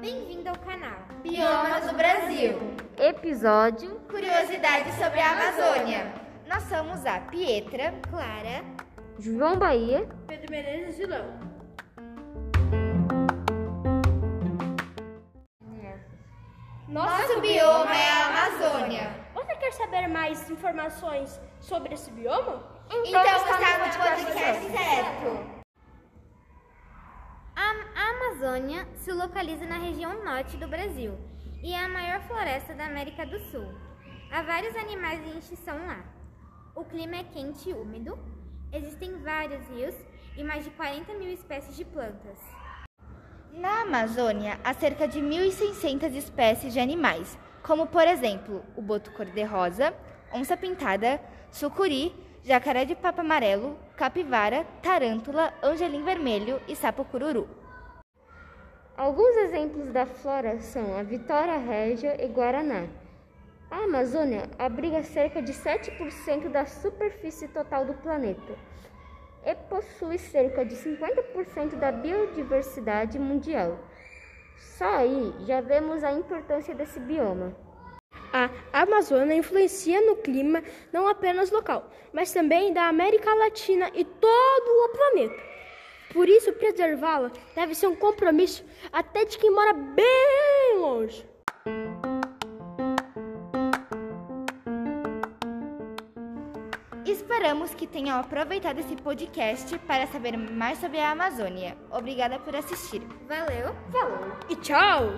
Bem-vindo ao canal Biomas do Brasil. Episódio Curiosidades sobre a Amazônia. Nós somos a Pietra, Clara. João Bahia. Pedro Menezes e Léo. Nosso bioma é a Amazônia. Você quer saber mais informações sobre esse bioma? Então está no podcast certo. A a Amazônia se localiza na região norte do Brasil e é a maior floresta da América do Sul. Há vários animais em extinção lá. O clima é quente e úmido, existem vários rios e mais de 40 mil espécies de plantas. Na Amazônia, há cerca de 1.600 espécies de animais, como por exemplo o boto cor-de-rosa, onça-pintada, sucuri, jacaré de papo amarelo, capivara, tarântula, angelim vermelho e sapo cururu. Alguns exemplos da flora são a Vitória Régia e Guaraná. A Amazônia abriga cerca de 7% da superfície total do planeta e possui cerca de 50% da biodiversidade mundial. Só aí já vemos a importância desse bioma. A Amazônia influencia no clima não apenas local, mas também da América Latina e todo o planeta. Por isso, preservá-la deve ser um compromisso até de quem mora bem longe. Esperamos que tenham aproveitado esse podcast para saber mais sobre a Amazônia. Obrigada por assistir. Valeu! E tchau!